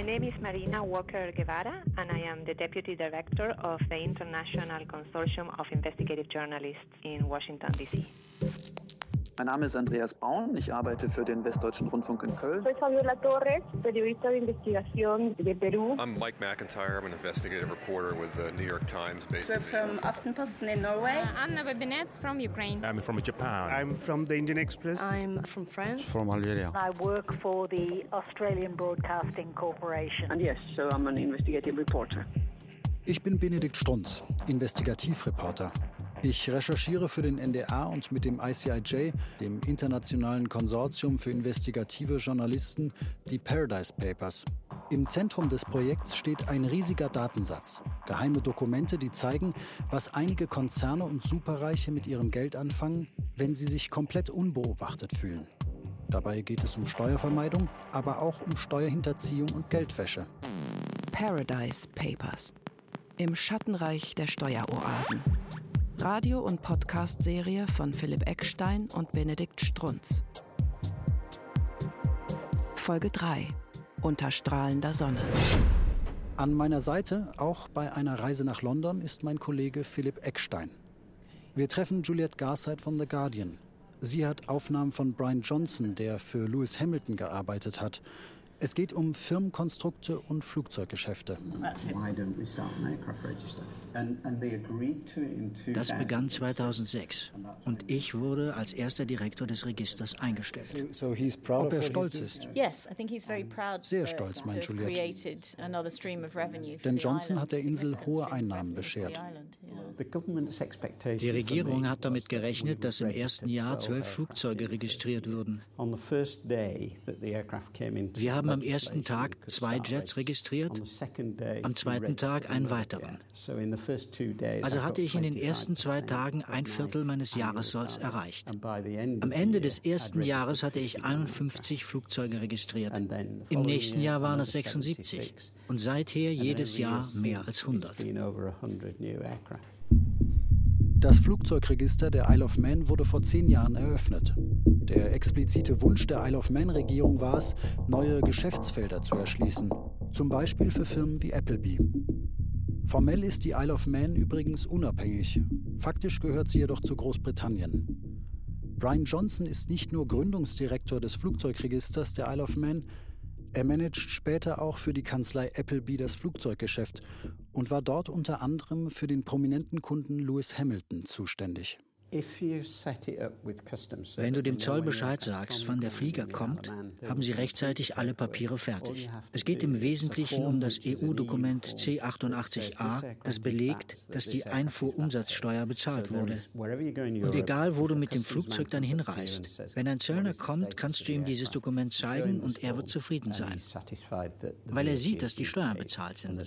My name is Marina Walker Guevara, and I am the Deputy Director of the International Consortium of Investigative Journalists in Washington, D.C. Mein Name ist Andreas Braun, ich arbeite für den Westdeutschen Rundfunk in Köln. Soy Fabiola Torres, periodista de investigación de Perú. I'm Mike McIntyre. I'm an investigative reporter with the New York Times based We're in from Aftenposten in Norway. Uh, Anna Babinets from Ukraine. I'm from Japan. I'm from the Indian Express. I'm from France. From Algeria. I work for the Australian Broadcasting Corporation. And yes, so I'm an investigative reporter. Ich bin Benedikt Strunz, Investigativreporter. Ich recherchiere für den NDR und mit dem ICIJ, dem Internationalen Konsortium für investigative Journalisten, die Paradise Papers. Im Zentrum des Projekts steht ein riesiger Datensatz. Geheime Dokumente, die zeigen, was einige Konzerne und Superreiche mit ihrem Geld anfangen, wenn sie sich komplett unbeobachtet fühlen. Dabei geht es um Steuervermeidung, aber auch um Steuerhinterziehung und Geldwäsche. Paradise Papers. Im Schattenreich der Steueroasen. Radio- und Podcast-Serie von Philipp Eckstein und Benedikt Strunz. Folge 3. Unter strahlender Sonne. An meiner Seite, auch bei einer Reise nach London, ist mein Kollege Philipp Eckstein. Wir treffen Juliette Garside von The Guardian. Sie hat Aufnahmen von Brian Johnson, der für Lewis Hamilton gearbeitet hat. Es geht um Firmenkonstrukte und Flugzeuggeschäfte. Das begann 2006 und ich wurde als erster Direktor des Registers eingestellt. Ob er stolz ist? Sehr stolz, meint Juliette. Denn Johnson hat der Insel hohe Einnahmen beschert. Die Regierung hat damit gerechnet, dass im ersten Jahr zwölf Flugzeuge registriert würden. Wir haben am ersten Tag zwei Jets registriert, am zweiten Tag einen weiteren. Also hatte ich in den ersten zwei Tagen ein Viertel meines Jahressolls erreicht. Am Ende des ersten Jahres hatte ich 51 Flugzeuge registriert. Im nächsten Jahr waren es 76 und seither jedes Jahr mehr als 100. Das Flugzeugregister der Isle of Man wurde vor zehn Jahren eröffnet. Der explizite Wunsch der Isle of Man-Regierung war es, neue Geschäftsfelder zu erschließen, zum Beispiel für Firmen wie Appleby. Formell ist die Isle of Man übrigens unabhängig, faktisch gehört sie jedoch zu Großbritannien. Brian Johnson ist nicht nur Gründungsdirektor des Flugzeugregisters der Isle of Man, er managt später auch für die Kanzlei Appleby das Flugzeuggeschäft und war dort unter anderem für den prominenten Kunden Lewis Hamilton zuständig. Wenn du dem Zoll Bescheid sagst, wann der Flieger kommt, haben sie rechtzeitig alle Papiere fertig. Es geht im Wesentlichen um das EU-Dokument C88a, das belegt, dass die Einfuhrumsatzsteuer bezahlt wurde. Und egal, wo du mit dem Flugzeug dann hinreist, wenn ein Zöllner kommt, kannst du ihm dieses Dokument zeigen und er wird zufrieden sein, weil er sieht, dass die Steuern bezahlt sind.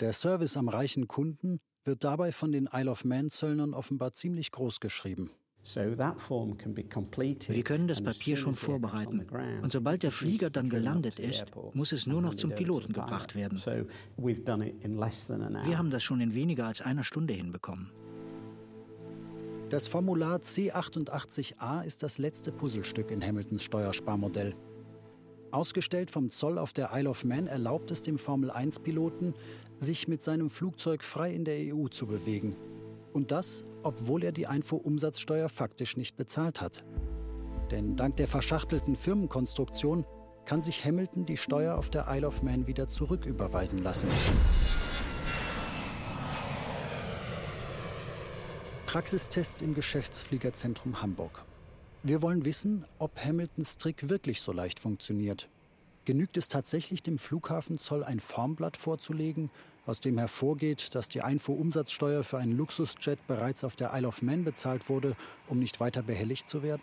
Der Service am reichen Kunden wird dabei von den Isle of Man-Zöllnern offenbar ziemlich groß geschrieben. Wir können das Papier schon vorbereiten. Und sobald der Flieger dann gelandet ist, muss es nur noch zum Piloten gebracht werden. Wir haben das schon in weniger als einer Stunde hinbekommen. Das Formular C88a ist das letzte Puzzlestück in Hamiltons Steuersparmodell. Ausgestellt vom Zoll auf der Isle of Man erlaubt es dem Formel-1-Piloten, sich mit seinem Flugzeug frei in der EU zu bewegen. Und das, obwohl er die Einfuhrumsatzsteuer faktisch nicht bezahlt hat. Denn dank der verschachtelten Firmenkonstruktion kann sich Hamilton die Steuer auf der Isle of Man wieder zurücküberweisen lassen. Praxistests im Geschäftsfliegerzentrum Hamburg. Wir wollen wissen, ob Hamiltons Trick wirklich so leicht funktioniert. Genügt es tatsächlich, dem Flughafenzoll ein Formblatt vorzulegen, aus dem hervorgeht, dass die Einfuhrumsatzsteuer für einen Luxusjet bereits auf der Isle of Man bezahlt wurde, um nicht weiter behelligt zu werden?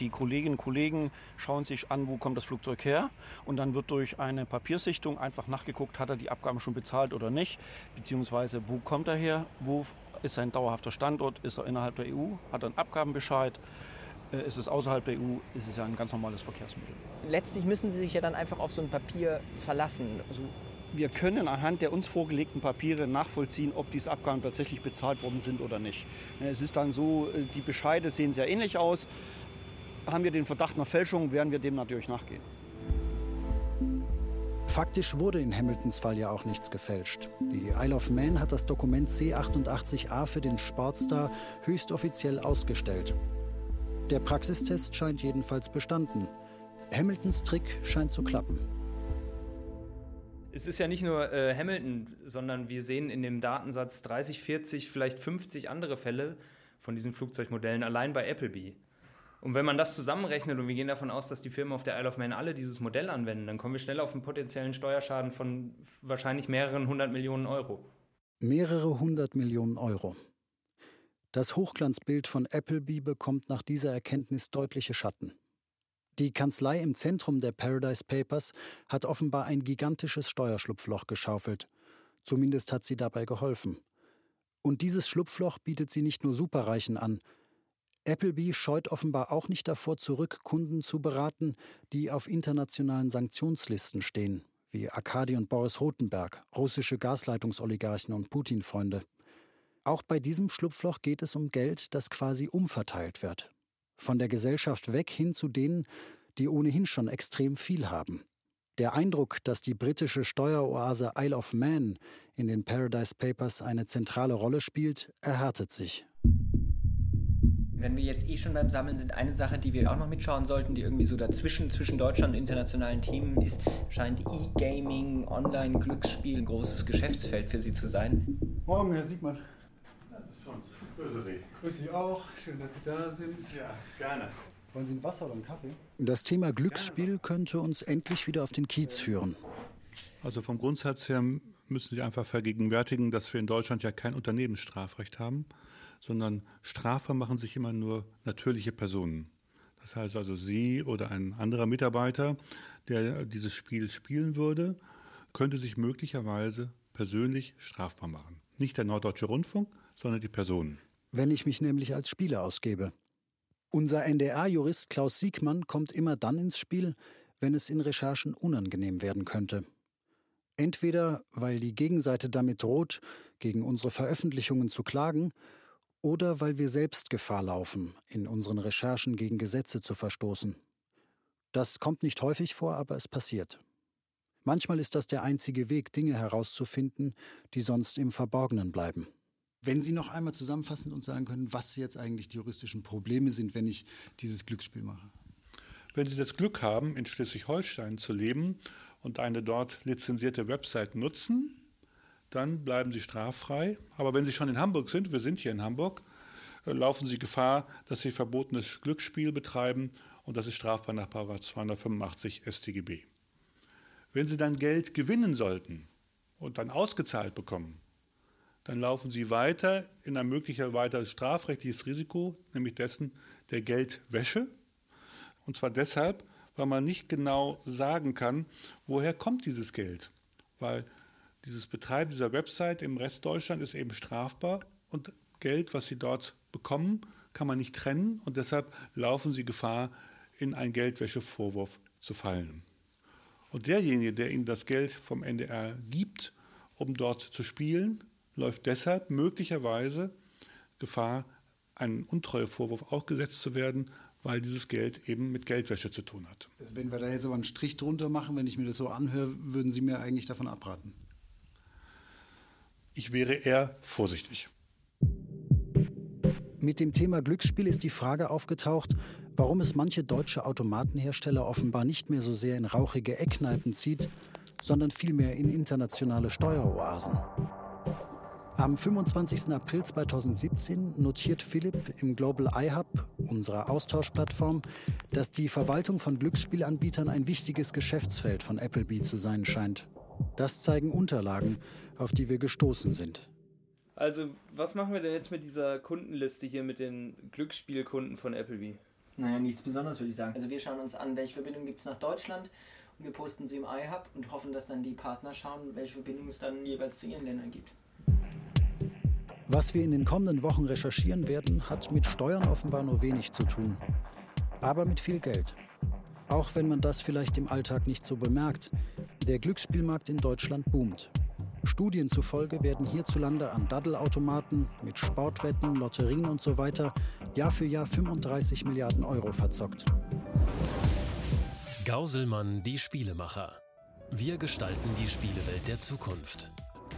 Die Kolleginnen und Kollegen schauen sich an, wo kommt das Flugzeug her. Und dann wird durch eine Papiersichtung einfach nachgeguckt, hat er die Abgaben schon bezahlt oder nicht. Beziehungsweise, wo kommt er her, wo ist sein dauerhafter Standort, ist er innerhalb der EU, hat er einen Abgabenbescheid. Äh, ist es außerhalb der EU, ist es ja ein ganz normales Verkehrsmittel. Letztlich müssen Sie sich ja dann einfach auf so ein Papier verlassen. Also wir können anhand der uns vorgelegten Papiere nachvollziehen, ob diese Abgaben tatsächlich bezahlt worden sind oder nicht. Äh, es ist dann so, äh, die Bescheide sehen sehr ähnlich aus. Haben wir den Verdacht nach Fälschung, werden wir dem natürlich nachgehen. Faktisch wurde in Hamiltons Fall ja auch nichts gefälscht. Die Isle of Man hat das Dokument C88A für den Sportstar höchstoffiziell ausgestellt. Der Praxistest scheint jedenfalls bestanden. Hamiltons Trick scheint zu klappen. Es ist ja nicht nur äh, Hamilton, sondern wir sehen in dem Datensatz 30, 40, vielleicht 50 andere Fälle von diesen Flugzeugmodellen allein bei Appleby. Und wenn man das zusammenrechnet und wir gehen davon aus, dass die Firmen auf der Isle of Man alle dieses Modell anwenden, dann kommen wir schnell auf einen potenziellen Steuerschaden von wahrscheinlich mehreren hundert Millionen Euro. Mehrere hundert Millionen Euro. Das Hochglanzbild von Appleby bekommt nach dieser Erkenntnis deutliche Schatten. Die Kanzlei im Zentrum der Paradise Papers hat offenbar ein gigantisches Steuerschlupfloch geschaufelt. Zumindest hat sie dabei geholfen. Und dieses Schlupfloch bietet sie nicht nur Superreichen an. Appleby scheut offenbar auch nicht davor zurück, Kunden zu beraten, die auf internationalen Sanktionslisten stehen, wie Arkadi und Boris Rothenberg, russische Gasleitungsoligarchen und Putin-Freunde. Auch bei diesem Schlupfloch geht es um Geld, das quasi umverteilt wird. Von der Gesellschaft weg hin zu denen, die ohnehin schon extrem viel haben. Der Eindruck, dass die britische Steueroase Isle of Man in den Paradise Papers eine zentrale Rolle spielt, erhärtet sich. Wenn wir jetzt eh schon beim Sammeln sind, eine Sache, die wir auch noch mitschauen sollten, die irgendwie so dazwischen, zwischen Deutschland und internationalen Themen ist, scheint E-Gaming, Online-Glücksspiel ein großes Geschäftsfeld für Sie zu sein. Morgen, Herr Siegmann. Grüße Sie. Grüße Sie auch. Schön, dass Sie da sind. Ja, gerne. Wollen Sie ein Wasser oder einen Kaffee? Das Thema Glücksspiel könnte uns endlich wieder auf den Kiez führen. Also vom Grundsatz her müssen Sie einfach vergegenwärtigen, dass wir in Deutschland ja kein Unternehmensstrafrecht haben, sondern strafbar machen sich immer nur natürliche Personen. Das heißt also Sie oder ein anderer Mitarbeiter, der dieses Spiel spielen würde, könnte sich möglicherweise persönlich strafbar machen. Nicht der Norddeutsche Rundfunk, sondern die Personen. Wenn ich mich nämlich als Spieler ausgebe. Unser NDR-Jurist Klaus Siegmann kommt immer dann ins Spiel, wenn es in Recherchen unangenehm werden könnte. Entweder weil die Gegenseite damit droht, gegen unsere Veröffentlichungen zu klagen, oder weil wir selbst Gefahr laufen, in unseren Recherchen gegen Gesetze zu verstoßen. Das kommt nicht häufig vor, aber es passiert. Manchmal ist das der einzige Weg, Dinge herauszufinden, die sonst im Verborgenen bleiben. Wenn Sie noch einmal zusammenfassend uns sagen können, was jetzt eigentlich die juristischen Probleme sind, wenn ich dieses Glücksspiel mache. Wenn Sie das Glück haben, in Schleswig-Holstein zu leben und eine dort lizenzierte Website nutzen, dann bleiben Sie straffrei. Aber wenn Sie schon in Hamburg sind, wir sind hier in Hamburg, äh, laufen Sie Gefahr, dass Sie verbotenes Glücksspiel betreiben und das ist strafbar nach 285 StGB. Wenn Sie dann Geld gewinnen sollten und dann ausgezahlt bekommen, dann laufen sie weiter in ein möglicherweise strafrechtliches Risiko, nämlich dessen der Geldwäsche. Und zwar deshalb, weil man nicht genau sagen kann, woher kommt dieses Geld. Weil dieses Betreiben dieser Website im Rest Deutschland ist eben strafbar und Geld, was sie dort bekommen, kann man nicht trennen und deshalb laufen sie Gefahr, in einen Geldwäschevorwurf zu fallen. Und derjenige, der ihnen das Geld vom NDR gibt, um dort zu spielen, läuft deshalb möglicherweise Gefahr, einen Untreuevorwurf aufgesetzt zu werden, weil dieses Geld eben mit Geldwäsche zu tun hat. Also wenn wir da jetzt aber einen Strich drunter machen, wenn ich mir das so anhöre, würden Sie mir eigentlich davon abraten? Ich wäre eher vorsichtig. Mit dem Thema Glücksspiel ist die Frage aufgetaucht, warum es manche deutsche Automatenhersteller offenbar nicht mehr so sehr in rauchige Eckkneipen zieht, sondern vielmehr in internationale Steueroasen. Am 25. April 2017 notiert Philipp im Global iHub, unserer Austauschplattform, dass die Verwaltung von Glücksspielanbietern ein wichtiges Geschäftsfeld von Appleby zu sein scheint. Das zeigen Unterlagen, auf die wir gestoßen sind. Also, was machen wir denn jetzt mit dieser Kundenliste hier mit den Glücksspielkunden von Appleby? Naja, nichts Besonderes würde ich sagen. Also wir schauen uns an, welche Verbindungen gibt es nach Deutschland und wir posten sie im iHub und hoffen, dass dann die Partner schauen, welche Verbindungen es dann jeweils zu ihren Ländern gibt. Was wir in den kommenden Wochen recherchieren werden, hat mit Steuern offenbar nur wenig zu tun. Aber mit viel Geld. Auch wenn man das vielleicht im Alltag nicht so bemerkt, der Glücksspielmarkt in Deutschland boomt. Studien zufolge werden hierzulande an Daddelautomaten mit Sportwetten, Lotterien und so weiter Jahr für Jahr 35 Milliarden Euro verzockt. Gauselmann, die Spielemacher. Wir gestalten die Spielewelt der Zukunft.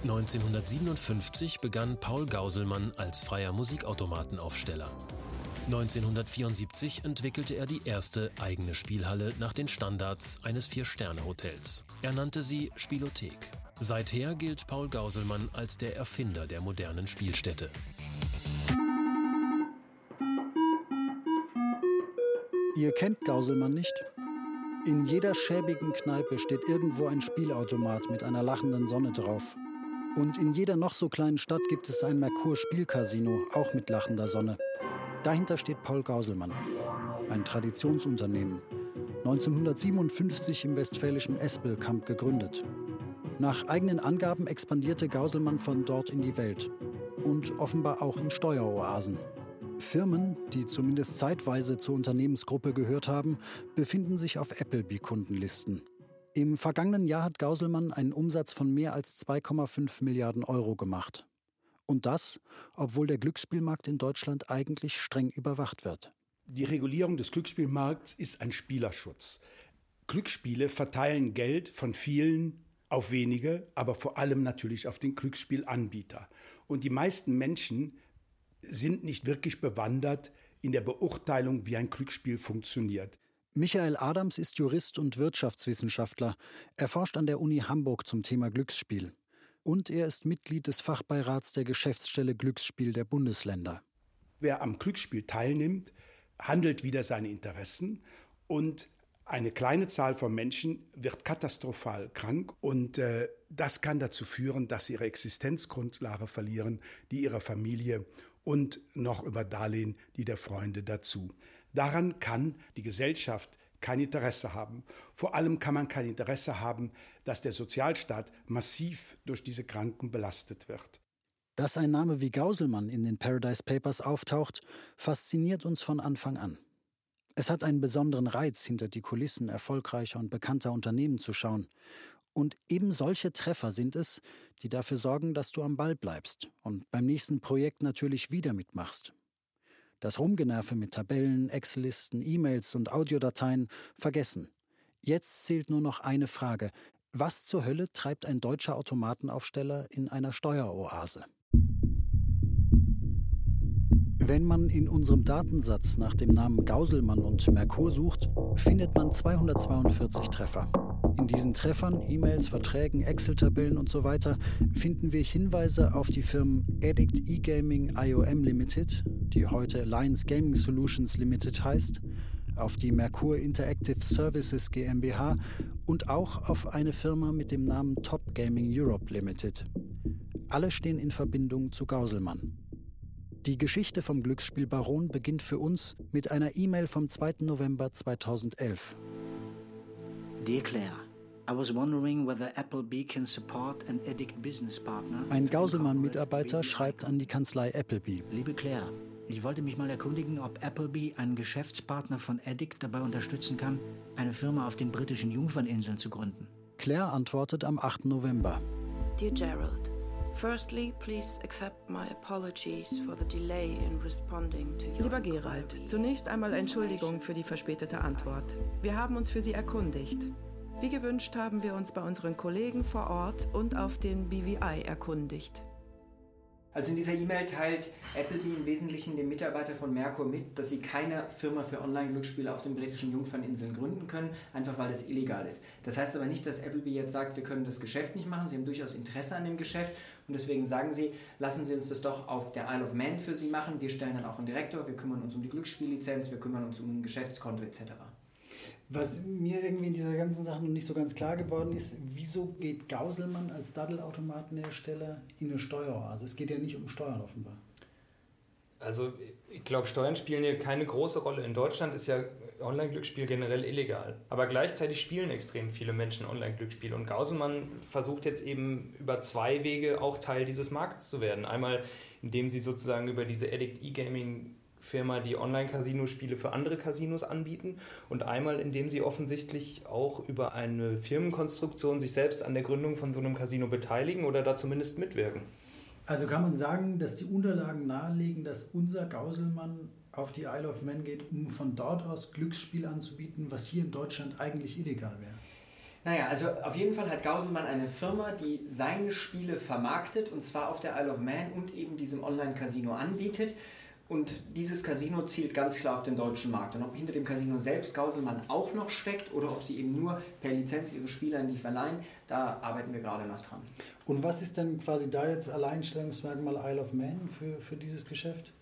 1957 begann Paul Gauselmann als freier Musikautomatenaufsteller. 1974 entwickelte er die erste eigene Spielhalle nach den Standards eines Vier-Sterne-Hotels. Er nannte sie Spielothek. Seither gilt Paul Gauselmann als der Erfinder der modernen Spielstätte. Ihr kennt Gauselmann nicht? In jeder schäbigen Kneipe steht irgendwo ein Spielautomat mit einer lachenden Sonne drauf. Und in jeder noch so kleinen Stadt gibt es ein Merkur-Spielcasino, auch mit lachender Sonne. Dahinter steht Paul Gauselmann, ein Traditionsunternehmen, 1957 im westfälischen Espelkamp gegründet. Nach eigenen Angaben expandierte Gauselmann von dort in die Welt und offenbar auch in Steueroasen. Firmen, die zumindest zeitweise zur Unternehmensgruppe gehört haben, befinden sich auf Appleby-Kundenlisten. Im vergangenen Jahr hat Gauselmann einen Umsatz von mehr als 2,5 Milliarden Euro gemacht. Und das, obwohl der Glücksspielmarkt in Deutschland eigentlich streng überwacht wird. Die Regulierung des Glücksspielmarkts ist ein Spielerschutz. Glücksspiele verteilen Geld von vielen auf wenige, aber vor allem natürlich auf den Glücksspielanbieter. Und die meisten Menschen sind nicht wirklich bewandert in der Beurteilung, wie ein Glücksspiel funktioniert. Michael Adams ist Jurist und Wirtschaftswissenschaftler. Er forscht an der Uni Hamburg zum Thema Glücksspiel. Und er ist Mitglied des Fachbeirats der Geschäftsstelle Glücksspiel der Bundesländer. Wer am Glücksspiel teilnimmt, handelt wieder seine Interessen und eine kleine Zahl von Menschen wird katastrophal krank und äh, das kann dazu führen, dass sie ihre Existenzgrundlage verlieren, die ihrer Familie und noch über Darlehen, die der Freunde dazu. Daran kann die Gesellschaft kein Interesse haben. Vor allem kann man kein Interesse haben, dass der Sozialstaat massiv durch diese Kranken belastet wird. Dass ein Name wie Gauselmann in den Paradise Papers auftaucht, fasziniert uns von Anfang an. Es hat einen besonderen Reiz, hinter die Kulissen erfolgreicher und bekannter Unternehmen zu schauen. Und eben solche Treffer sind es, die dafür sorgen, dass du am Ball bleibst und beim nächsten Projekt natürlich wieder mitmachst. Das Rumgenerve mit Tabellen, Excel-Listen, E-Mails und Audiodateien vergessen. Jetzt zählt nur noch eine Frage. Was zur Hölle treibt ein deutscher Automatenaufsteller in einer Steueroase? Wenn man in unserem Datensatz nach dem Namen Gauselmann und Merkur sucht, findet man 242 Treffer. In diesen Treffern, E-Mails, Verträgen, Excel-Tabellen und so weiter finden wir Hinweise auf die Firmen Addict E-Gaming IOM Limited, die heute Alliance Gaming Solutions Limited heißt, auf die Merkur Interactive Services GmbH und auch auf eine Firma mit dem Namen Top Gaming Europe Limited. Alle stehen in Verbindung zu Gauselmann. Die Geschichte vom Glücksspielbaron beginnt für uns mit einer E-Mail vom 2. November 2011. Dear Claire, I was wondering whether Appleby can support an Addict business partner. Ein Gauselmann-Mitarbeiter schreibt an die Kanzlei Appleby. Liebe Claire, ich wollte mich mal erkundigen, ob Appleby einen Geschäftspartner von Addict dabei unterstützen kann, eine Firma auf den britischen Jungferninseln zu gründen. Claire antwortet am 8. November. Dear Gerald, Firstly, please accept my apologies for the delay in responding to your Lieber Gerald, zunächst einmal Entschuldigung für die verspätete Antwort. Wir haben uns für Sie erkundigt. Wie gewünscht haben wir uns bei unseren Kollegen vor Ort und auf dem BVI erkundigt. Also in dieser E-Mail teilt Appleby im Wesentlichen den Mitarbeiter von Merkur mit, dass sie keine Firma für Online-Glücksspiele auf den britischen Jungferninseln gründen können, einfach weil es illegal ist. Das heißt aber nicht, dass Appleby jetzt sagt, wir können das Geschäft nicht machen. Sie haben durchaus Interesse an dem Geschäft und deswegen sagen sie, lassen Sie uns das doch auf der Isle of Man für Sie machen. Wir stellen dann auch einen Direktor, wir kümmern uns um die Glücksspiellizenz, wir kümmern uns um ein Geschäftskonto etc. Was mir irgendwie in dieser ganzen Sache noch nicht so ganz klar geworden ist, wieso geht Gauselmann als Daddelautomatenhersteller in eine Steueroase? Es geht ja nicht um Steuern offenbar. Also ich glaube, Steuern spielen hier keine große Rolle. In Deutschland ist ja Online-Glücksspiel generell illegal. Aber gleichzeitig spielen extrem viele Menschen Online-Glücksspiel. Und Gauselmann versucht jetzt eben über zwei Wege auch Teil dieses Marktes zu werden. Einmal, indem sie sozusagen über diese Addict E-Gaming Firma, die Online-Casino-Spiele für andere Casinos anbieten und einmal, indem sie offensichtlich auch über eine Firmenkonstruktion sich selbst an der Gründung von so einem Casino beteiligen oder da zumindest mitwirken. Also kann man sagen, dass die Unterlagen nahelegen, dass unser Gauselmann auf die Isle of Man geht, um von dort aus Glücksspiel anzubieten, was hier in Deutschland eigentlich illegal wäre. Naja, also auf jeden Fall hat Gauselmann eine Firma, die seine Spiele vermarktet und zwar auf der Isle of Man und eben diesem Online-Casino anbietet. Und dieses Casino zielt ganz klar auf den deutschen Markt. Und ob hinter dem Casino selbst Gauselmann auch noch steckt oder ob sie eben nur per Lizenz ihre Spiele an die verleihen, da arbeiten wir gerade noch dran. Und was ist denn quasi da jetzt Alleinstellungsmerkmal Isle of Man für, für dieses Geschäft?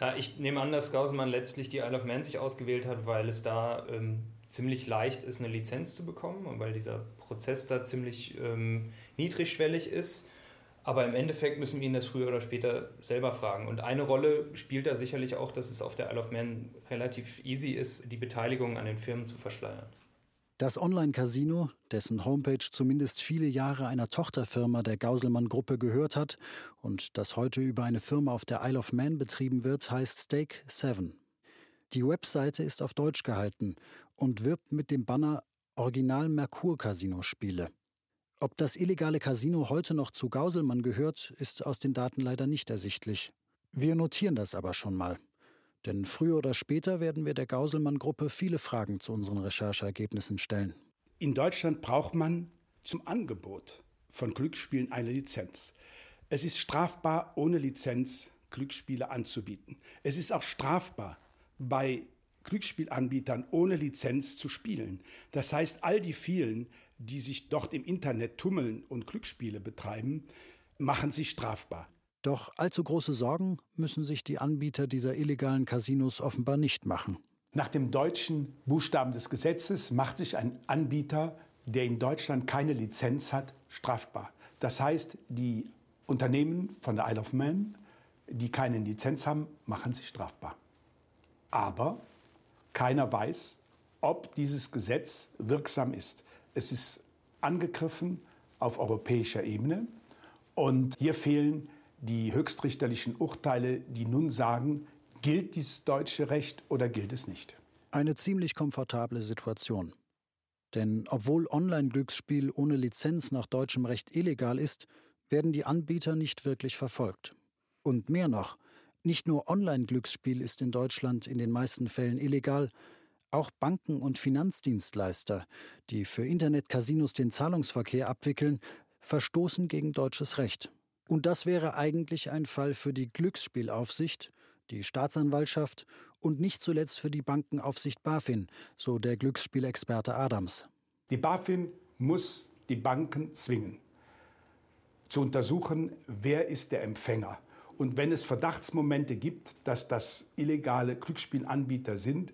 Ja, ich nehme an, dass Gauselmann letztlich die Isle of Man sich ausgewählt hat, weil es da ähm, ziemlich leicht ist, eine Lizenz zu bekommen und weil dieser Prozess da ziemlich ähm, niedrigschwellig ist. Aber im Endeffekt müssen wir ihn das früher oder später selber fragen. Und eine Rolle spielt da sicherlich auch, dass es auf der Isle of Man relativ easy ist, die Beteiligung an den Firmen zu verschleiern. Das Online-Casino, dessen Homepage zumindest viele Jahre einer Tochterfirma der Gauselmann-Gruppe gehört hat und das heute über eine Firma auf der Isle of Man betrieben wird, heißt Stake 7. Die Webseite ist auf Deutsch gehalten und wirbt mit dem Banner Original Merkur Casino Spiele. Ob das illegale Casino heute noch zu Gauselmann gehört, ist aus den Daten leider nicht ersichtlich. Wir notieren das aber schon mal. Denn früher oder später werden wir der Gauselmann-Gruppe viele Fragen zu unseren Rechercheergebnissen stellen. In Deutschland braucht man zum Angebot von Glücksspielen eine Lizenz. Es ist strafbar, ohne Lizenz Glücksspiele anzubieten. Es ist auch strafbar, bei Glücksspielanbietern ohne Lizenz zu spielen. Das heißt, all die vielen, die sich dort im Internet tummeln und Glücksspiele betreiben, machen sich strafbar. Doch allzu große Sorgen müssen sich die Anbieter dieser illegalen Casinos offenbar nicht machen. Nach dem deutschen Buchstaben des Gesetzes macht sich ein Anbieter, der in Deutschland keine Lizenz hat, strafbar. Das heißt, die Unternehmen von der Isle of Man, die keine Lizenz haben, machen sich strafbar. Aber keiner weiß, ob dieses Gesetz wirksam ist. Es ist angegriffen auf europäischer Ebene und hier fehlen die höchstrichterlichen Urteile, die nun sagen, gilt dieses deutsche Recht oder gilt es nicht. Eine ziemlich komfortable Situation. Denn obwohl Online-Glücksspiel ohne Lizenz nach deutschem Recht illegal ist, werden die Anbieter nicht wirklich verfolgt. Und mehr noch, nicht nur Online-Glücksspiel ist in Deutschland in den meisten Fällen illegal, auch Banken und Finanzdienstleister, die für Internetcasinos den Zahlungsverkehr abwickeln, verstoßen gegen deutsches Recht. Und das wäre eigentlich ein Fall für die Glücksspielaufsicht, die Staatsanwaltschaft und nicht zuletzt für die Bankenaufsicht BaFin, so der Glücksspielexperte Adams. Die BaFin muss die Banken zwingen, zu untersuchen, wer ist der Empfänger. Und wenn es Verdachtsmomente gibt, dass das illegale Glücksspielanbieter sind,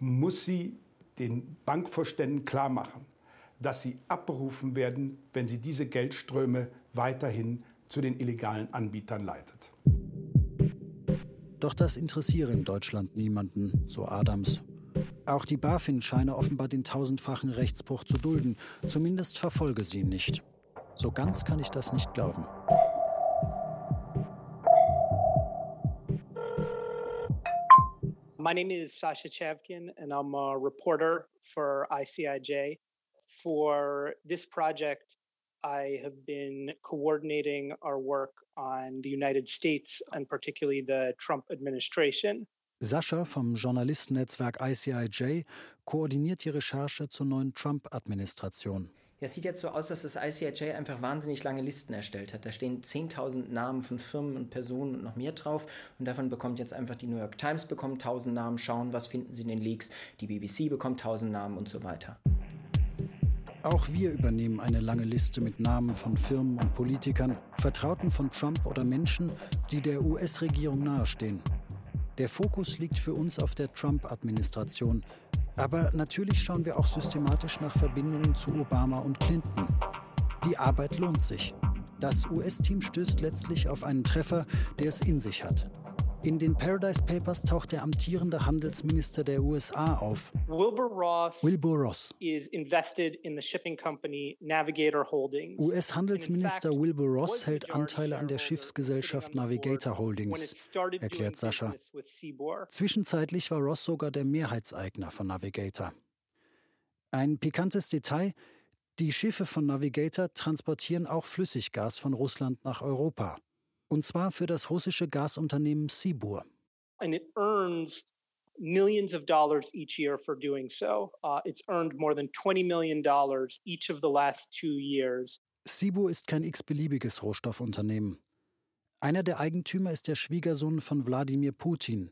muss sie den Bankvorständen klar machen, dass sie abberufen werden, wenn sie diese Geldströme weiterhin zu den illegalen Anbietern leitet. Doch das interessiere in Deutschland niemanden, so Adams. Auch die BaFin scheine offenbar den tausendfachen Rechtsbruch zu dulden. Zumindest verfolge sie ihn nicht. So ganz kann ich das nicht glauben. My name is Sasha Chavkin, and I'm a reporter for ICIJ. For this project, I have been coordinating our work on the United States and particularly the Trump administration. Sascha vom Journalistennetzwerk ICIJ koordiniert die Recherche zur neuen Trump-Administration. Ja, es sieht jetzt so aus, dass das ICIJ einfach wahnsinnig lange Listen erstellt hat. Da stehen 10.000 Namen von Firmen und Personen und noch mehr drauf. Und davon bekommt jetzt einfach die New York Times bekommt 1.000 Namen, schauen, was finden sie in den Leaks. Die BBC bekommt 1.000 Namen und so weiter. Auch wir übernehmen eine lange Liste mit Namen von Firmen und Politikern, Vertrauten von Trump oder Menschen, die der US-Regierung nahestehen. Der Fokus liegt für uns auf der Trump-Administration. Aber natürlich schauen wir auch systematisch nach Verbindungen zu Obama und Clinton. Die Arbeit lohnt sich. Das US-Team stößt letztlich auf einen Treffer, der es in sich hat. In den Paradise Papers taucht der amtierende Handelsminister der USA auf. Wilbur Ross, Wilbur Ross. is invested in the shipping company Navigator Holdings. US-Handelsminister Wilbur Ross hält Anteile an der Schiffsgesellschaft Navigator Holdings, erklärt Sascha. Zwischenzeitlich war Ross sogar der Mehrheitseigner von Navigator. Ein pikantes Detail, die Schiffe von Navigator transportieren auch Flüssiggas von Russland nach Europa. Und zwar für das russische Gasunternehmen Sibur. And it earns millions of dollars each year for doing so. Uh, it's earned more than $20 million each of the last two years. Sibu ist kein x-beliebiges Rohstoffunternehmen. Einer der Eigentümer ist der Schwiegersohn von Wladimir Putin.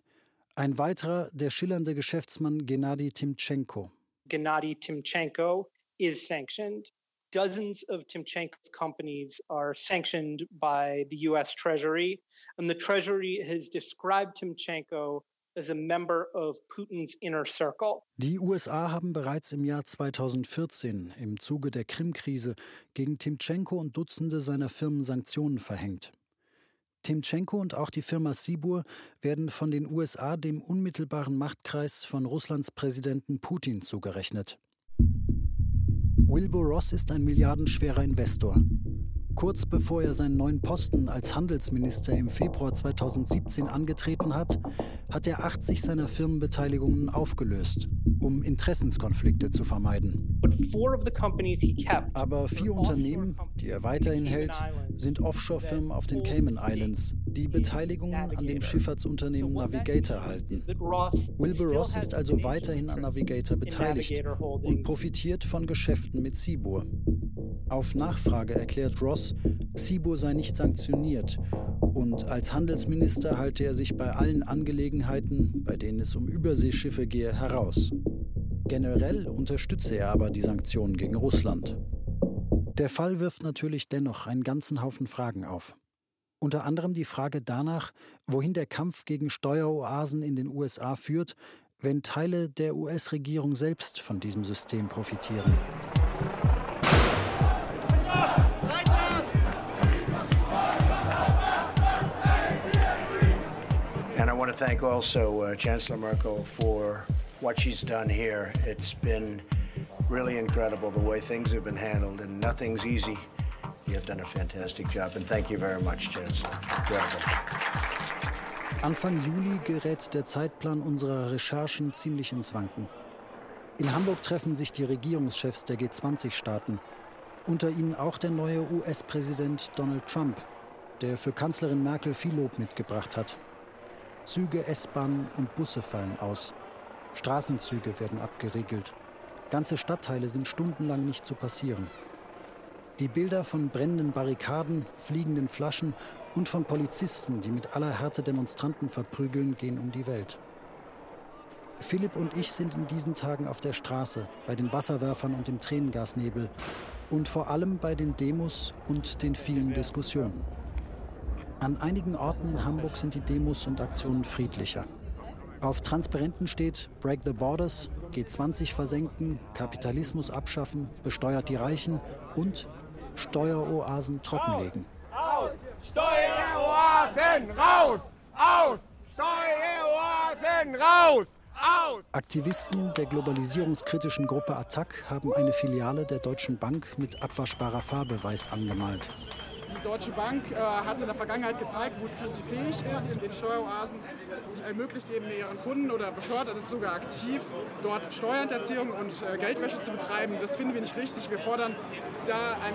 Ein weiterer, der schillernde Geschäftsmann Gennady Timchenko. Gennady Timchenko is sanctioned. Dozens of Timchenko's companies are sanctioned by the US Treasury, and the Treasury has described Timchenko as a member of Putins inner circle. Die USA haben bereits im Jahr 2014 im Zuge der Krim-Krise gegen Timchenko und Dutzende seiner Firmen Sanktionen verhängt. Timchenko und auch die Firma Sibur werden von den USA dem unmittelbaren Machtkreis von Russlands Präsidenten Putin zugerechnet. Wilbur Ross ist ein milliardenschwerer Investor. Kurz bevor er seinen neuen Posten als Handelsminister im Februar 2017 angetreten hat, hat er 80 seiner Firmenbeteiligungen aufgelöst, um Interessenskonflikte zu vermeiden. Aber vier Unternehmen, die er weiterhin hält, sind Offshore-Firmen auf den Cayman Islands, die Beteiligungen an dem Schifffahrtsunternehmen Navigator halten. Wilbur Ross ist also weiterhin an Navigator beteiligt und profitiert von Geschäften mit Seabour. Auf Nachfrage erklärt Ross, Sibo sei nicht sanktioniert und als Handelsminister halte er sich bei allen Angelegenheiten, bei denen es um Überseeschiffe gehe, heraus. Generell unterstütze er aber die Sanktionen gegen Russland. Der Fall wirft natürlich dennoch einen ganzen Haufen Fragen auf. Unter anderem die Frage danach, wohin der Kampf gegen Steueroasen in den USA führt, wenn Teile der US-Regierung selbst von diesem System profitieren. And I want to thank also uh, Chancellor Merkel for what she's done here. It's been really incredible the way things have been handled, and nothing's easy. You have done a fantastic job, and thank you very much, Chancellor. Anfang Juli gerät der Zeitplan unserer Recherchen ziemlich ins Wanken. In Hamburg treffen sich die Regierungschefs der G20-Staaten. Unter ihnen auch der neue US-Präsident Donald Trump, der für Kanzlerin Merkel viel Lob mitgebracht hat. Züge, S-Bahnen und Busse fallen aus. Straßenzüge werden abgeriegelt. Ganze Stadtteile sind stundenlang nicht zu passieren. Die Bilder von brennenden Barrikaden, fliegenden Flaschen und von Polizisten, die mit aller Härte Demonstranten verprügeln, gehen um die Welt. Philipp und ich sind in diesen Tagen auf der Straße, bei den Wasserwerfern und dem Tränengasnebel und vor allem bei den Demos und den vielen Diskussionen. An einigen Orten in Hamburg sind die Demos und Aktionen friedlicher. Auf Transparenten steht Break the Borders, G20 versenken, Kapitalismus abschaffen, besteuert die Reichen und Steueroasen trockenlegen. Aus! Steueroasen raus! Aus! Steueroasen raus! Aus! Aktivisten der globalisierungskritischen Gruppe Attac haben eine Filiale der Deutschen Bank mit abwaschbarer Farbe weiß angemalt. Die Deutsche Bank äh, hat in der Vergangenheit gezeigt, wozu sie fähig ist. In den Steueroasen sie ermöglicht eben ihren Kunden oder befördert es sogar aktiv, dort Steuerhinterziehung und äh, Geldwäsche zu betreiben. Das finden wir nicht richtig. Wir fordern da ein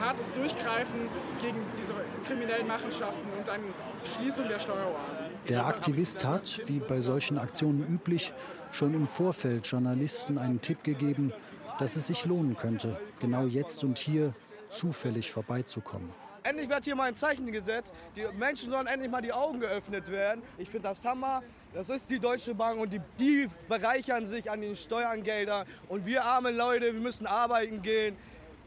hartes Durchgreifen gegen diese kriminellen Machenschaften und eine Schließung der Steueroasen. Der Aktivist hat, wie bei solchen Aktionen üblich, schon im Vorfeld Journalisten einen Tipp gegeben, dass es sich lohnen könnte, genau jetzt und hier zufällig vorbeizukommen. Endlich wird hier mal ein Zeichen gesetzt. Die Menschen sollen endlich mal die Augen geöffnet werden. Ich finde das Hammer. Das ist die Deutsche Bank und die, die bereichern sich an den Steuergeldern. Und wir arme Leute, wir müssen arbeiten gehen.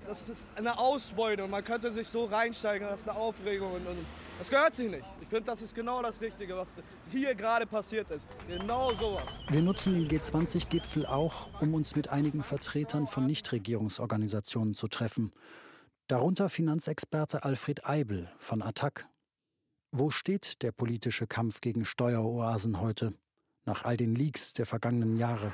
Das ist eine Ausbeutung. Man könnte sich so reinsteigen. Das ist eine Aufregung. Und, und das gehört sich nicht. Ich finde, das ist genau das Richtige, was hier gerade passiert ist. Genau sowas. Wir nutzen den G20-Gipfel auch, um uns mit einigen Vertretern von Nichtregierungsorganisationen zu treffen. Darunter Finanzexperte Alfred Eibel von Attac. Wo steht der politische Kampf gegen Steueroasen heute, nach all den Leaks der vergangenen Jahre?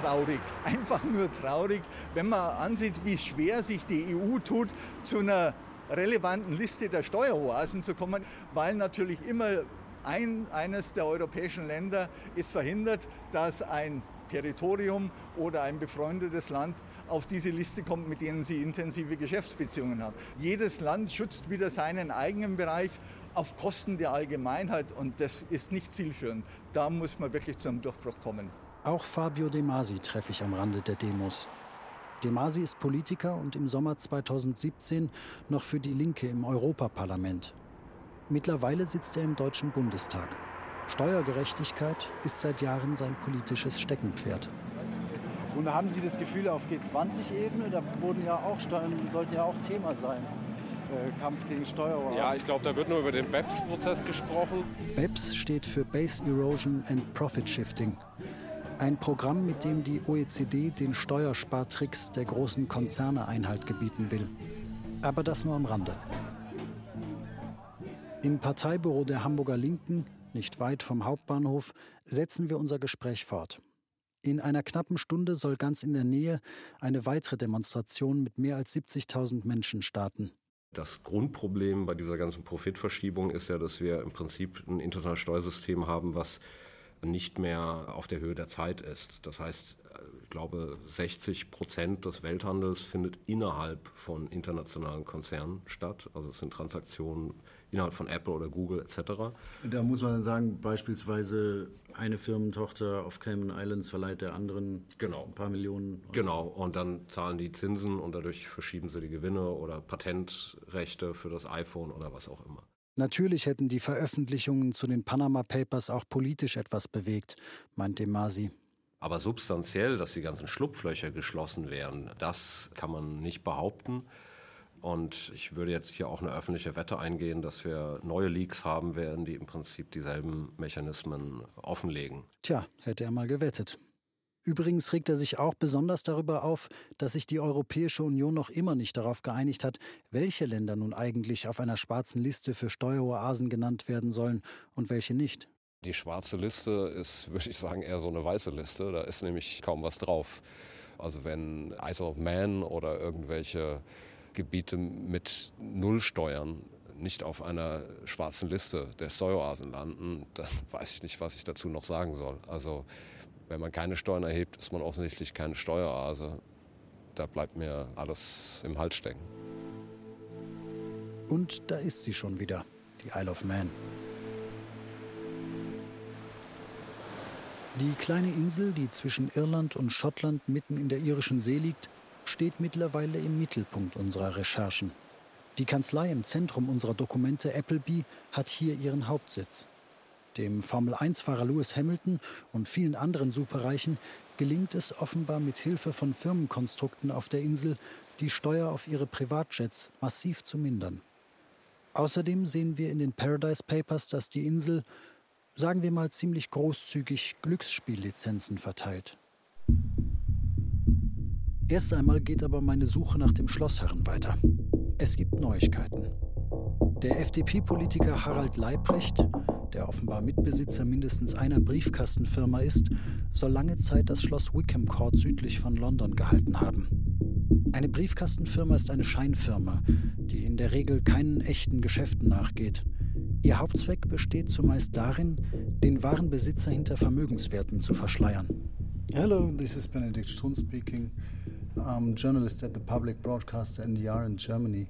Traurig, einfach nur traurig, wenn man ansieht, wie schwer sich die EU tut, zu einer relevanten Liste der Steueroasen zu kommen, weil natürlich immer ein, eines der europäischen Länder ist verhindert, dass ein Territorium oder ein befreundetes Land auf diese Liste kommt, mit denen sie intensive Geschäftsbeziehungen haben. Jedes Land schützt wieder seinen eigenen Bereich auf Kosten der Allgemeinheit und das ist nicht zielführend. Da muss man wirklich zum Durchbruch kommen. Auch Fabio De Masi treffe ich am Rande der Demos. De Masi ist Politiker und im Sommer 2017 noch für die Linke im Europaparlament. Mittlerweile sitzt er im Deutschen Bundestag. Steuergerechtigkeit ist seit Jahren sein politisches Steckenpferd. Und haben Sie das Gefühl, auf G20-Ebene, da wurden ja auch Steuern, sollten ja auch Thema sein. Äh, Kampf gegen Steueroasen. Ja, ich glaube, da wird nur über den BEPS-Prozess gesprochen. BEPS steht für Base Erosion and Profit Shifting. Ein Programm, mit dem die OECD den Steuerspartricks der großen Konzerne Einhalt gebieten will. Aber das nur am Rande. Im Parteibüro der Hamburger Linken, nicht weit vom Hauptbahnhof, setzen wir unser Gespräch fort. In einer knappen Stunde soll ganz in der Nähe eine weitere Demonstration mit mehr als 70.000 Menschen starten. Das Grundproblem bei dieser ganzen Profitverschiebung ist ja, dass wir im Prinzip ein internationales Steuersystem haben, was nicht mehr auf der Höhe der Zeit ist. Das heißt, ich glaube, 60 Prozent des Welthandels findet innerhalb von internationalen Konzernen statt. Also es sind Transaktionen innerhalb von Apple oder Google etc. Da muss man sagen, beispielsweise eine Firmentochter auf Cayman Islands verleiht der anderen genau. ein paar Millionen. Genau, und dann zahlen die Zinsen und dadurch verschieben sie die Gewinne oder Patentrechte für das iPhone oder was auch immer. Natürlich hätten die Veröffentlichungen zu den Panama Papers auch politisch etwas bewegt, meint Demasi. Aber substanziell, dass die ganzen Schlupflöcher geschlossen wären, das kann man nicht behaupten. Und ich würde jetzt hier auch eine öffentliche Wette eingehen, dass wir neue Leaks haben werden, die im Prinzip dieselben Mechanismen offenlegen. Tja, hätte er mal gewettet. Übrigens regt er sich auch besonders darüber auf, dass sich die Europäische Union noch immer nicht darauf geeinigt hat, welche Länder nun eigentlich auf einer schwarzen Liste für Steueroasen genannt werden sollen und welche nicht. Die schwarze Liste ist, würde ich sagen, eher so eine weiße Liste. Da ist nämlich kaum was drauf. Also wenn Isle of Man oder irgendwelche Gebiete mit Nullsteuern nicht auf einer schwarzen Liste der Steueroasen landen, dann weiß ich nicht, was ich dazu noch sagen soll. Also wenn man keine Steuern erhebt, ist man offensichtlich keine Steueroase. Da bleibt mir alles im Hals stecken. Und da ist sie schon wieder, die Isle of Man. Die kleine Insel, die zwischen Irland und Schottland mitten in der irischen See liegt, steht mittlerweile im Mittelpunkt unserer Recherchen. Die Kanzlei im Zentrum unserer Dokumente Appleby hat hier ihren Hauptsitz. Dem Formel-1-Fahrer Lewis Hamilton und vielen anderen Superreichen gelingt es offenbar mit Hilfe von Firmenkonstrukten auf der Insel, die Steuer auf ihre Privatjets massiv zu mindern. Außerdem sehen wir in den Paradise Papers, dass die Insel, sagen wir mal ziemlich großzügig, Glücksspiellizenzen verteilt. Erst einmal geht aber meine Suche nach dem Schlossherren weiter. Es gibt Neuigkeiten. Der FDP-Politiker Harald Leibrecht, der offenbar Mitbesitzer mindestens einer Briefkastenfirma ist, soll lange Zeit das Schloss Wickham Court südlich von London gehalten haben. Eine Briefkastenfirma ist eine Scheinfirma, die in der Regel keinen echten Geschäften nachgeht. Ihr Hauptzweck besteht zumeist darin, den wahren Besitzer hinter Vermögenswerten zu verschleiern. Hello, this is Benedikt Strun speaking. I'm a journalist at the public broadcaster NDR in Germany.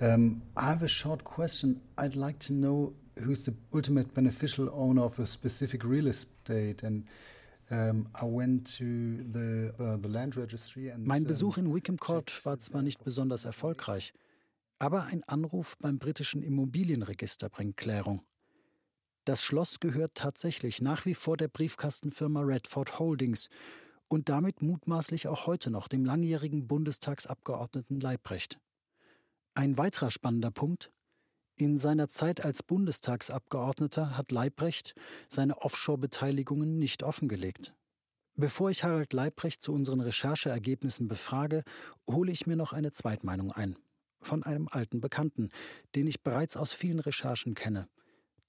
Um, I have a short question. I'd like to know who's the ultimate beneficial owner of a specific real estate and um, I went to the, uh, the land registry and Mein Besuch in Wickham Court war zwar nicht besonders erfolgreich, aber ein Anruf beim britischen Immobilienregister bringt Klärung. Das Schloss gehört tatsächlich nach wie vor der Briefkastenfirma Redford Holdings und damit mutmaßlich auch heute noch dem langjährigen Bundestagsabgeordneten Leibrecht. Ein weiterer spannender Punkt. In seiner Zeit als Bundestagsabgeordneter hat Leibrecht seine Offshore-Beteiligungen nicht offengelegt. Bevor ich Harald Leibrecht zu unseren Rechercheergebnissen befrage, hole ich mir noch eine Zweitmeinung ein. Von einem alten Bekannten, den ich bereits aus vielen Recherchen kenne,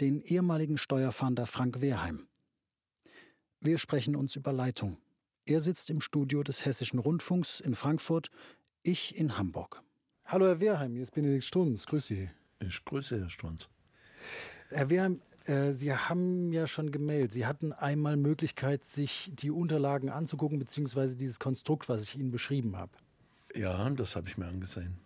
den ehemaligen Steuerfahnder Frank Wehrheim. Wir sprechen uns über Leitung. Er sitzt im Studio des Hessischen Rundfunks in Frankfurt, ich in Hamburg. Hallo Herr Wehrheim, hier ist Benedikt Strunz. Grüß Sie. Ich grüße Herr Strunz. Herr Wehrheim, äh, Sie haben ja schon gemeldet. Sie hatten einmal Möglichkeit, sich die Unterlagen anzugucken, beziehungsweise dieses Konstrukt, was ich Ihnen beschrieben habe. Ja, das habe ich mir angesehen.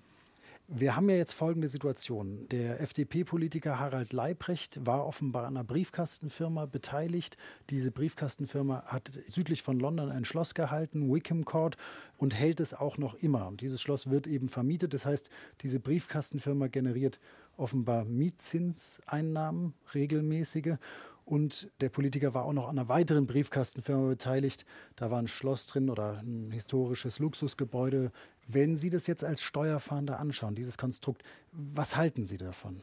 Wir haben ja jetzt folgende Situation. Der FDP-Politiker Harald Leibrecht war offenbar an einer Briefkastenfirma beteiligt. Diese Briefkastenfirma hat südlich von London ein Schloss gehalten, Wickham Court, und hält es auch noch immer. Und dieses Schloss wird eben vermietet. Das heißt, diese Briefkastenfirma generiert offenbar Mietzinseinnahmen, regelmäßige. Und der Politiker war auch noch an einer weiteren Briefkastenfirma beteiligt. Da war ein Schloss drin oder ein historisches Luxusgebäude. Wenn Sie das jetzt als Steuerfahnder anschauen, dieses Konstrukt, was halten Sie davon?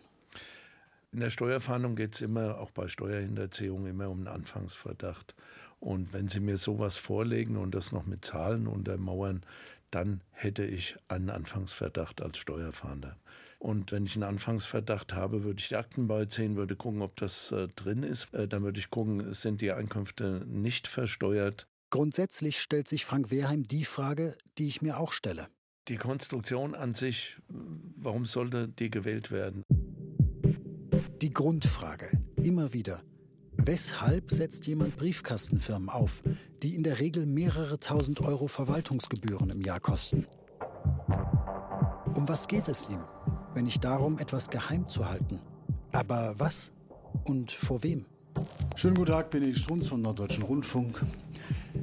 In der Steuerfahndung geht es immer, auch bei Steuerhinterziehung, immer um einen Anfangsverdacht. Und wenn Sie mir sowas vorlegen und das noch mit Zahlen untermauern, dann hätte ich einen Anfangsverdacht als Steuerfahnder. Und wenn ich einen Anfangsverdacht habe, würde ich die Akten beiziehen, würde gucken, ob das äh, drin ist. Äh, dann würde ich gucken, sind die Einkünfte nicht versteuert. Grundsätzlich stellt sich Frank Wehrheim die Frage, die ich mir auch stelle. Die Konstruktion an sich, warum sollte die gewählt werden? Die Grundfrage, immer wieder. Weshalb setzt jemand Briefkastenfirmen auf, die in der Regel mehrere tausend Euro Verwaltungsgebühren im Jahr kosten? Um was geht es ihm? wenn nicht darum, etwas geheim zu halten. Aber was und vor wem? Schönen guten Tag, Benedikt Strunz vom Norddeutschen Rundfunk.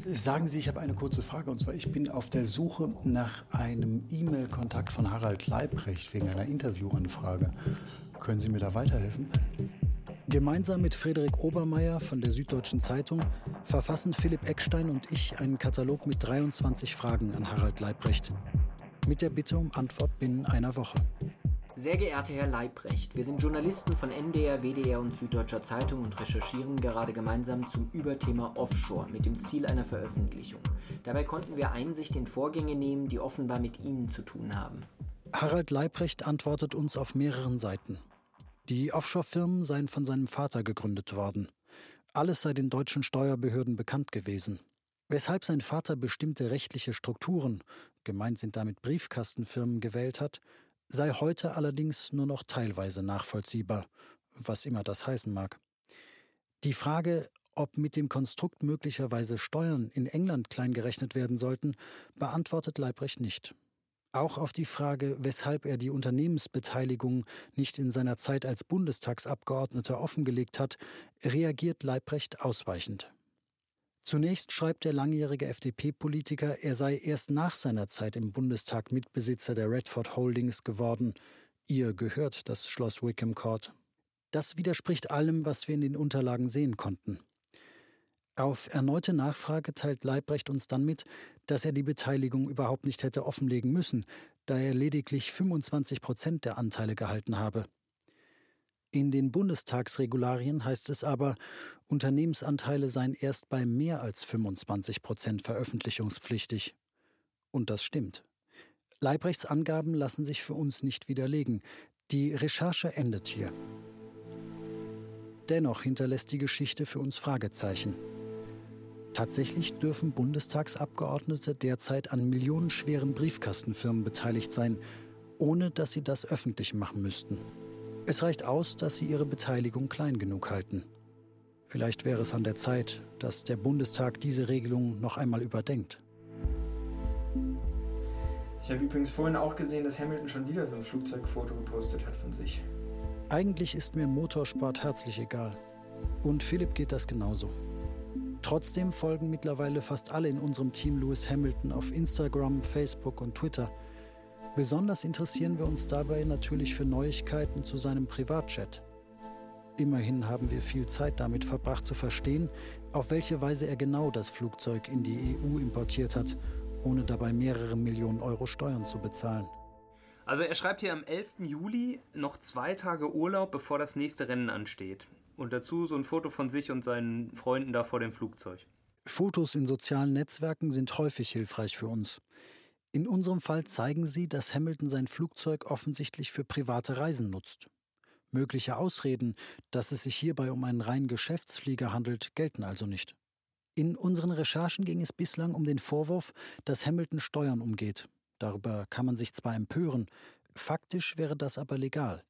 Sagen Sie, ich habe eine kurze Frage und zwar, ich bin auf der Suche nach einem E-Mail-Kontakt von Harald Leibrecht wegen einer Interviewanfrage. Können Sie mir da weiterhelfen? Gemeinsam mit Frederik Obermeier von der Süddeutschen Zeitung verfassen Philipp Eckstein und ich einen Katalog mit 23 Fragen an Harald Leibrecht. Mit der Bitte um Antwort binnen einer Woche. Sehr geehrter Herr Leibrecht, wir sind Journalisten von NDR, WDR und Süddeutscher Zeitung und recherchieren gerade gemeinsam zum Überthema Offshore mit dem Ziel einer Veröffentlichung. Dabei konnten wir Einsicht in Vorgänge nehmen, die offenbar mit Ihnen zu tun haben. Harald Leibrecht antwortet uns auf mehreren Seiten. Die Offshore-Firmen seien von seinem Vater gegründet worden. Alles sei den deutschen Steuerbehörden bekannt gewesen. Weshalb sein Vater bestimmte rechtliche Strukturen, gemeint sind damit Briefkastenfirmen, gewählt hat, sei heute allerdings nur noch teilweise nachvollziehbar, was immer das heißen mag. Die Frage, ob mit dem Konstrukt möglicherweise Steuern in England kleingerechnet werden sollten, beantwortet Leibrecht nicht. Auch auf die Frage, weshalb er die Unternehmensbeteiligung nicht in seiner Zeit als Bundestagsabgeordneter offengelegt hat, reagiert Leibrecht ausweichend. Zunächst schreibt der langjährige FDP-Politiker, er sei erst nach seiner Zeit im Bundestag Mitbesitzer der Redford Holdings geworden. Ihr gehört das Schloss Wickham Court. Das widerspricht allem, was wir in den Unterlagen sehen konnten. Auf erneute Nachfrage teilt Leibrecht uns dann mit, dass er die Beteiligung überhaupt nicht hätte offenlegen müssen, da er lediglich 25 Prozent der Anteile gehalten habe. In den Bundestagsregularien heißt es aber, Unternehmensanteile seien erst bei mehr als 25 Prozent veröffentlichungspflichtig. Und das stimmt. Leibrechts Angaben lassen sich für uns nicht widerlegen. Die Recherche endet hier. Dennoch hinterlässt die Geschichte für uns Fragezeichen. Tatsächlich dürfen Bundestagsabgeordnete derzeit an millionenschweren Briefkastenfirmen beteiligt sein, ohne dass sie das öffentlich machen müssten. Es reicht aus, dass sie ihre Beteiligung klein genug halten. Vielleicht wäre es an der Zeit, dass der Bundestag diese Regelung noch einmal überdenkt. Ich habe übrigens vorhin auch gesehen, dass Hamilton schon wieder so ein Flugzeugfoto gepostet hat von sich. Eigentlich ist mir Motorsport herzlich egal. Und Philipp geht das genauso. Trotzdem folgen mittlerweile fast alle in unserem Team Lewis Hamilton auf Instagram, Facebook und Twitter – Besonders interessieren wir uns dabei natürlich für Neuigkeiten zu seinem Privatjet. Immerhin haben wir viel Zeit damit verbracht zu verstehen, auf welche Weise er genau das Flugzeug in die EU importiert hat, ohne dabei mehrere Millionen Euro Steuern zu bezahlen. Also er schreibt hier am 11. Juli noch zwei Tage Urlaub, bevor das nächste Rennen ansteht. Und dazu so ein Foto von sich und seinen Freunden da vor dem Flugzeug. Fotos in sozialen Netzwerken sind häufig hilfreich für uns. In unserem Fall zeigen sie, dass Hamilton sein Flugzeug offensichtlich für private Reisen nutzt. Mögliche Ausreden, dass es sich hierbei um einen reinen Geschäftsflieger handelt, gelten also nicht. In unseren Recherchen ging es bislang um den Vorwurf, dass Hamilton Steuern umgeht. Darüber kann man sich zwar empören, faktisch wäre das aber legal.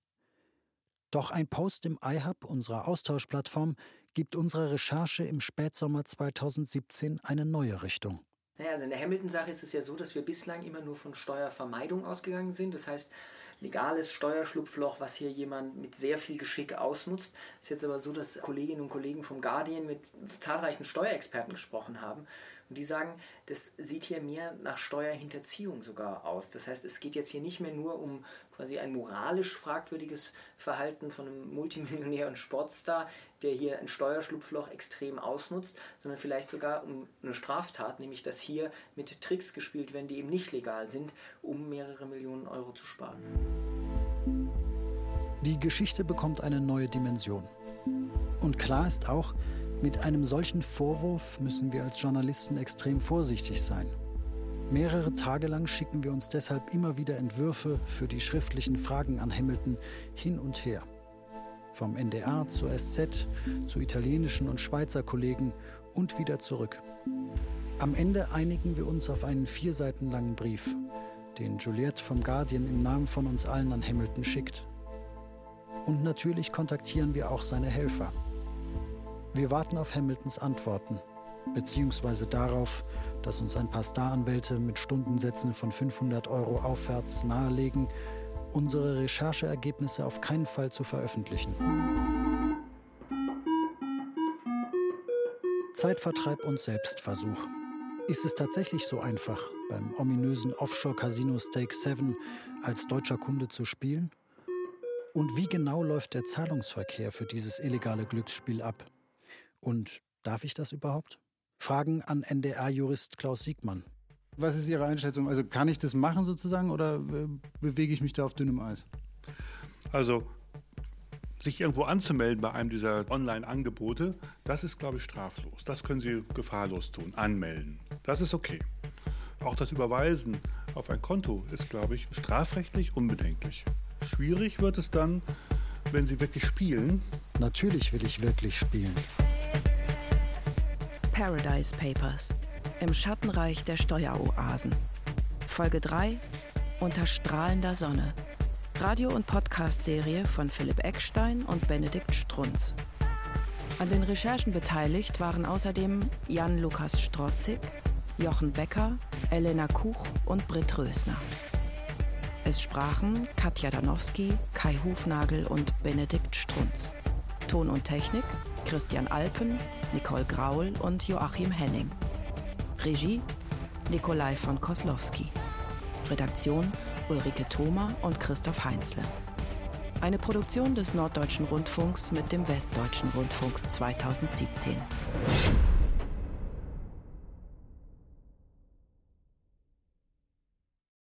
Doch ein Post im iHub, unserer Austauschplattform, gibt unserer Recherche im Spätsommer 2017 eine neue Richtung. Naja, also in der Hamilton-Sache ist es ja so, dass wir bislang immer nur von Steuervermeidung ausgegangen sind. Das heißt, legales Steuerschlupfloch, was hier jemand mit sehr viel Geschick ausnutzt. Es ist jetzt aber so, dass Kolleginnen und Kollegen vom Guardian mit zahlreichen Steuerexperten gesprochen haben und die sagen, das sieht hier mehr nach Steuerhinterziehung sogar aus. Das heißt, es geht jetzt hier nicht mehr nur um quasi ein moralisch fragwürdiges Verhalten von einem Multimillionär und Sportstar, der hier ein Steuerschlupfloch extrem ausnutzt, sondern vielleicht sogar um eine Straftat, nämlich dass hier mit Tricks gespielt werden, die eben nicht legal sind, um mehrere Millionen Euro zu sparen. Die Geschichte bekommt eine neue Dimension. Und klar ist auch, mit einem solchen Vorwurf müssen wir als Journalisten extrem vorsichtig sein. Mehrere Tage lang schicken wir uns deshalb immer wieder Entwürfe für die schriftlichen Fragen an Hamilton hin und her. Vom NDR zur SZ, zu italienischen und Schweizer Kollegen und wieder zurück. Am Ende einigen wir uns auf einen vier Seiten langen Brief, den Juliette vom Guardian im Namen von uns allen an Hamilton schickt. Und natürlich kontaktieren wir auch seine Helfer. Wir warten auf Hamiltons Antworten, beziehungsweise darauf, dass uns ein paar Staranwälte mit Stundensätzen von 500 Euro aufwärts nahelegen, unsere Rechercheergebnisse auf keinen Fall zu veröffentlichen. Zeitvertreib und Selbstversuch. Ist es tatsächlich so einfach, beim ominösen Offshore-Casino Stake 7 als deutscher Kunde zu spielen? Und wie genau läuft der Zahlungsverkehr für dieses illegale Glücksspiel ab? Und darf ich das überhaupt? Fragen an NDR-Jurist Klaus Siegmann. Was ist Ihre Einschätzung? Also kann ich das machen sozusagen oder äh, bewege ich mich da auf dünnem Eis? Also sich irgendwo anzumelden bei einem dieser Online-Angebote, das ist, glaube ich, straflos. Das können Sie gefahrlos tun, anmelden. Das ist okay. Auch das Überweisen auf ein Konto ist, glaube ich, strafrechtlich unbedenklich. Schwierig wird es dann, wenn Sie wirklich spielen. Natürlich will ich wirklich spielen. Paradise Papers. Im Schattenreich der Steueroasen. Folge 3. Unter strahlender Sonne. Radio- und Podcast-Serie von Philipp Eckstein und Benedikt Strunz. An den Recherchen beteiligt waren außerdem Jan-Lukas Strotzig, Jochen Becker, Elena Kuch und Britt Rösner. Es sprachen Katja Danowski, Kai Hufnagel und Benedikt Strunz. Ton und Technik Christian Alpen, Nicole Graul und Joachim Henning. Regie Nikolai von Koslowski. Redaktion Ulrike Thoma und Christoph Heinzle. Eine Produktion des Norddeutschen Rundfunks mit dem Westdeutschen Rundfunk 2017.